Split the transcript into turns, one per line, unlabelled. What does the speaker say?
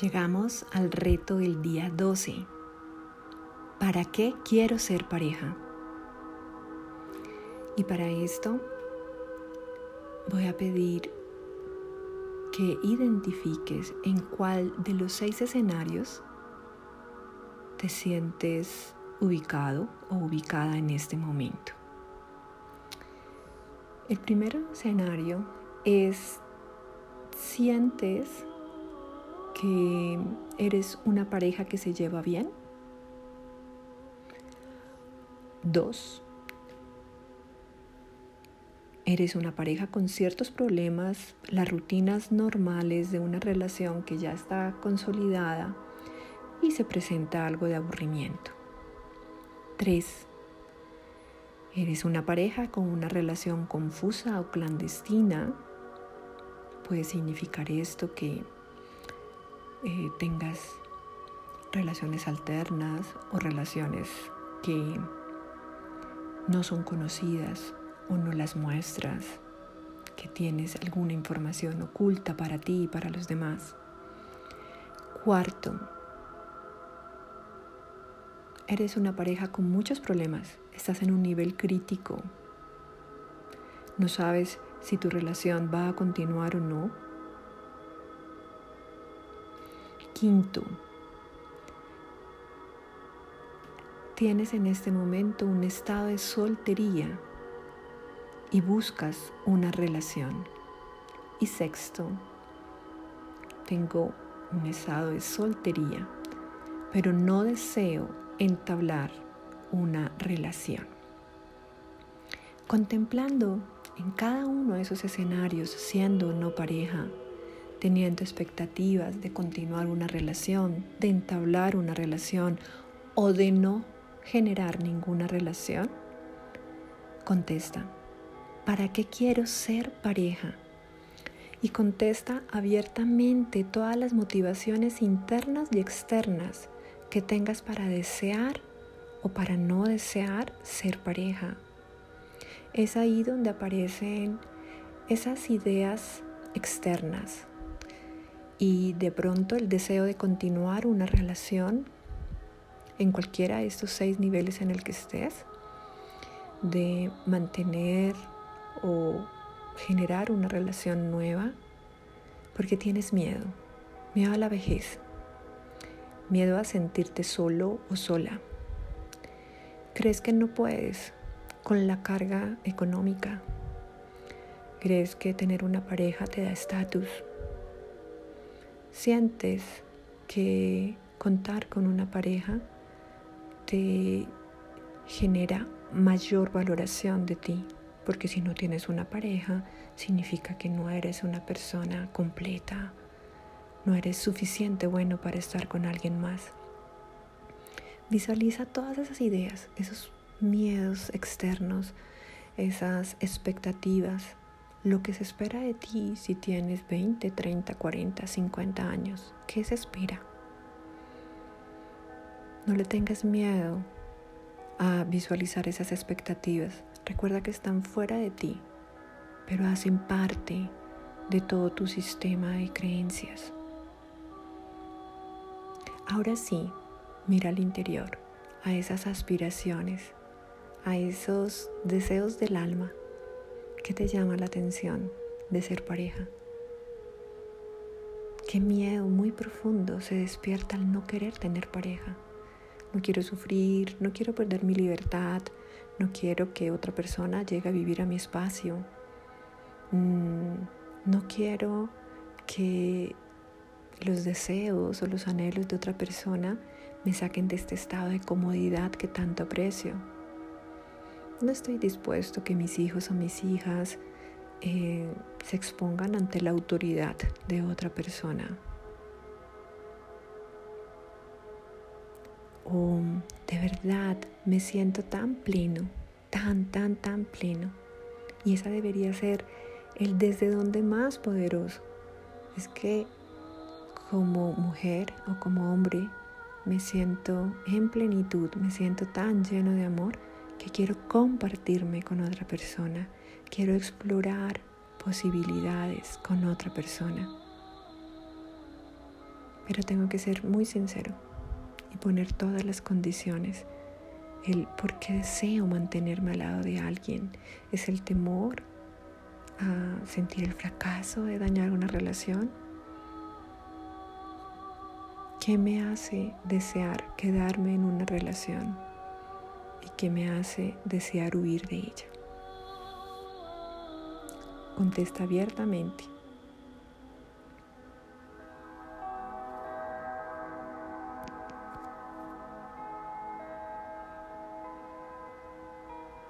Llegamos al reto del día 12. ¿Para qué quiero ser pareja? Y para esto voy a pedir que identifiques en cuál de los seis escenarios te sientes ubicado o ubicada en este momento. El primer escenario es sientes que eres una pareja que se lleva bien. Dos, eres una pareja con ciertos problemas, las rutinas normales de una relación que ya está consolidada y se presenta algo de aburrimiento. Tres, eres una pareja con una relación confusa o clandestina. Puede significar esto que eh, tengas relaciones alternas o relaciones que no son conocidas o no las muestras, que tienes alguna información oculta para ti y para los demás. Cuarto, eres una pareja con muchos problemas, estás en un nivel crítico, no sabes si tu relación va a continuar o no, Quinto, tienes en este momento un estado de soltería y buscas una relación. Y sexto, tengo un estado de soltería, pero no deseo entablar una relación. Contemplando en cada uno de esos escenarios, siendo no pareja, teniendo expectativas de continuar una relación, de entablar una relación o de no generar ninguna relación? Contesta, ¿para qué quiero ser pareja? Y contesta abiertamente todas las motivaciones internas y externas que tengas para desear o para no desear ser pareja. Es ahí donde aparecen esas ideas externas, y de pronto el deseo de continuar una relación en cualquiera de estos seis niveles en el que estés, de mantener o generar una relación nueva, porque tienes miedo, miedo a la vejez, miedo a sentirte solo o sola. Crees que no puedes con la carga económica. Crees que tener una pareja te da estatus sientes que contar con una pareja te genera mayor valoración de ti, porque si no tienes una pareja, significa que no eres una persona completa, no eres suficiente bueno para estar con alguien más. Visualiza todas esas ideas, esos miedos externos, esas expectativas lo que se espera de ti si tienes 20, 30, 40, 50 años. ¿Qué se espera? No le tengas miedo a visualizar esas expectativas. Recuerda que están fuera de ti, pero hacen parte de todo tu sistema de creencias. Ahora sí, mira al interior, a esas aspiraciones, a esos deseos del alma ¿Qué te llama la atención de ser pareja? Qué miedo muy profundo se despierta al no querer tener pareja. No quiero sufrir, no quiero perder mi libertad, no quiero que otra persona llegue a vivir a mi espacio. Mm, no quiero que los deseos o los anhelos de otra persona me saquen de este estado de comodidad que tanto aprecio. No estoy dispuesto que mis hijos o mis hijas eh, se expongan ante la autoridad de otra persona. O de verdad me siento tan pleno, tan, tan, tan pleno. Y esa debería ser el desde donde más poderoso. Es que como mujer o como hombre me siento en plenitud, me siento tan lleno de amor quiero compartirme con otra persona, quiero explorar posibilidades con otra persona. Pero tengo que ser muy sincero y poner todas las condiciones. El por qué deseo mantenerme al lado de alguien es el temor a sentir el fracaso de dañar una relación. ¿Qué me hace desear quedarme en una relación? ¿Y qué me hace desear huir de ella? Contesta abiertamente